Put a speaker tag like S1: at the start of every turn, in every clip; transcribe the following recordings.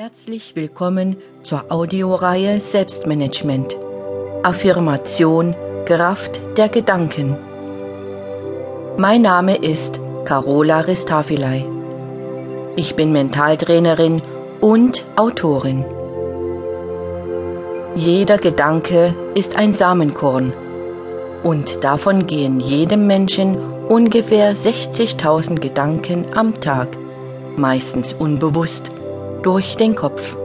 S1: Herzlich willkommen zur Audioreihe Selbstmanagement. Affirmation Kraft der Gedanken. Mein Name ist Carola Ristafilei. Ich bin Mentaltrainerin und Autorin. Jeder Gedanke ist ein Samenkorn und davon gehen jedem Menschen ungefähr 60.000 Gedanken am Tag, meistens unbewusst, durch den Kopf.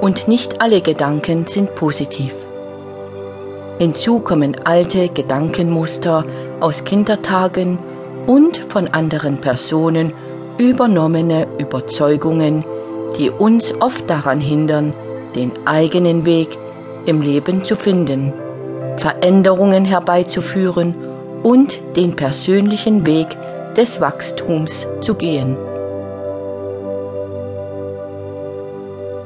S1: Und nicht alle Gedanken sind positiv. Hinzu kommen alte Gedankenmuster aus Kindertagen und von anderen Personen übernommene Überzeugungen, die uns oft daran hindern, den eigenen Weg im Leben zu finden, Veränderungen herbeizuführen und den persönlichen Weg des Wachstums zu gehen.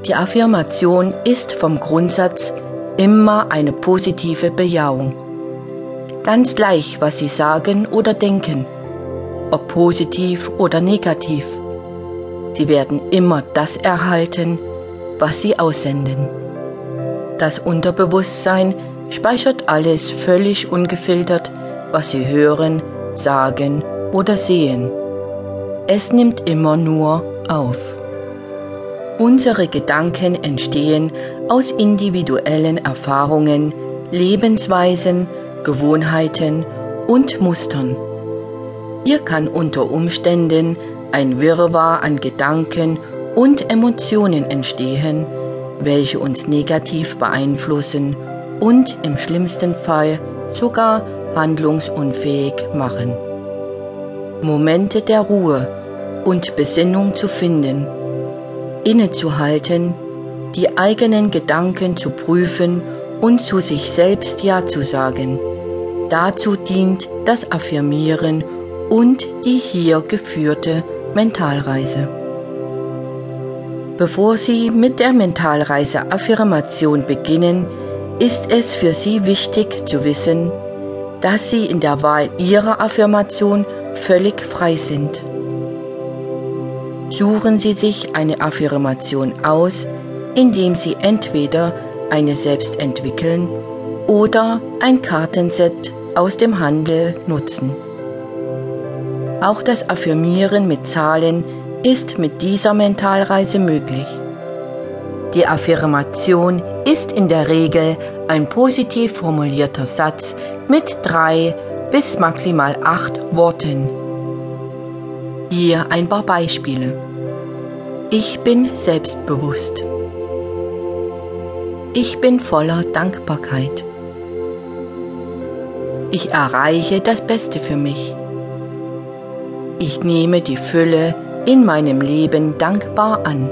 S1: Die Affirmation ist vom Grundsatz immer eine positive Bejahung. Ganz gleich, was Sie sagen oder denken, ob positiv oder negativ. Sie werden immer das erhalten, was Sie aussenden. Das Unterbewusstsein speichert alles völlig ungefiltert, was Sie hören, sagen oder sehen. Es nimmt immer nur auf. Unsere Gedanken entstehen aus individuellen Erfahrungen, Lebensweisen, Gewohnheiten und Mustern. Hier kann unter Umständen ein Wirrwarr an Gedanken und Emotionen entstehen, welche uns negativ beeinflussen und im schlimmsten Fall sogar handlungsunfähig machen. Momente der Ruhe und Besinnung zu finden, innezuhalten, die eigenen Gedanken zu prüfen und zu sich selbst Ja zu sagen. Dazu dient das Affirmieren und die hier geführte Mentalreise. Bevor Sie mit der Mentalreise Affirmation beginnen, ist es für Sie wichtig zu wissen, dass Sie in der Wahl Ihrer Affirmation völlig frei sind. Suchen Sie sich eine Affirmation aus, indem Sie entweder eine selbst entwickeln oder ein Kartenset aus dem Handel nutzen. Auch das Affirmieren mit Zahlen ist mit dieser Mentalreise möglich. Die Affirmation ist in der Regel ein positiv formulierter Satz mit drei bis maximal acht Worten. Hier ein paar Beispiele. Ich bin selbstbewusst. Ich bin voller Dankbarkeit. Ich erreiche das Beste für mich. Ich nehme die Fülle in meinem Leben dankbar an.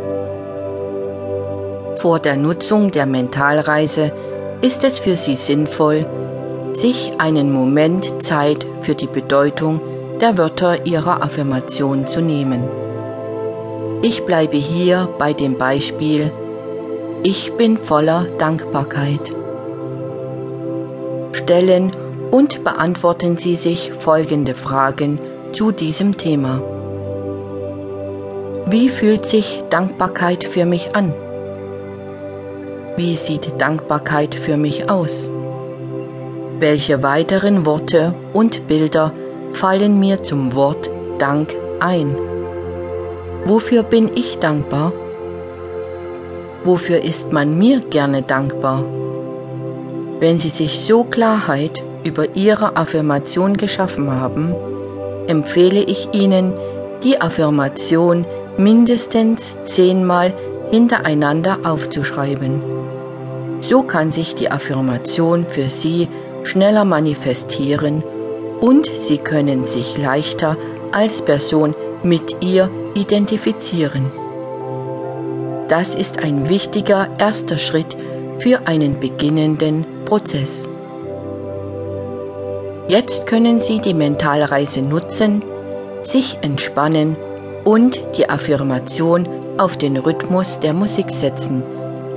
S1: Vor der Nutzung der Mentalreise ist es für Sie sinnvoll, sich einen Moment Zeit für die Bedeutung der Wörter Ihrer Affirmation zu nehmen. Ich bleibe hier bei dem Beispiel Ich bin voller Dankbarkeit. Stellen und beantworten Sie sich folgende Fragen zu diesem Thema. Wie fühlt sich Dankbarkeit für mich an? Wie sieht Dankbarkeit für mich aus? Welche weiteren Worte und Bilder fallen mir zum Wort Dank ein? Wofür bin ich dankbar? Wofür ist man mir gerne dankbar? Wenn Sie sich so Klarheit über Ihre Affirmation geschaffen haben, empfehle ich Ihnen, die Affirmation mindestens zehnmal hintereinander aufzuschreiben. So kann sich die Affirmation für Sie schneller manifestieren und Sie können sich leichter als Person mit ihr identifizieren. Das ist ein wichtiger erster Schritt für einen beginnenden Prozess. Jetzt können Sie die Mentalreise nutzen, sich entspannen und die Affirmation auf den Rhythmus der Musik setzen,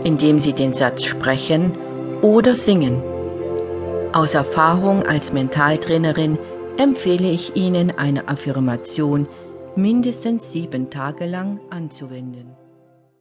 S1: indem Sie den Satz sprechen oder singen. Aus Erfahrung als Mentaltrainerin empfehle ich Ihnen eine Affirmation mindestens sieben Tage lang anzuwenden.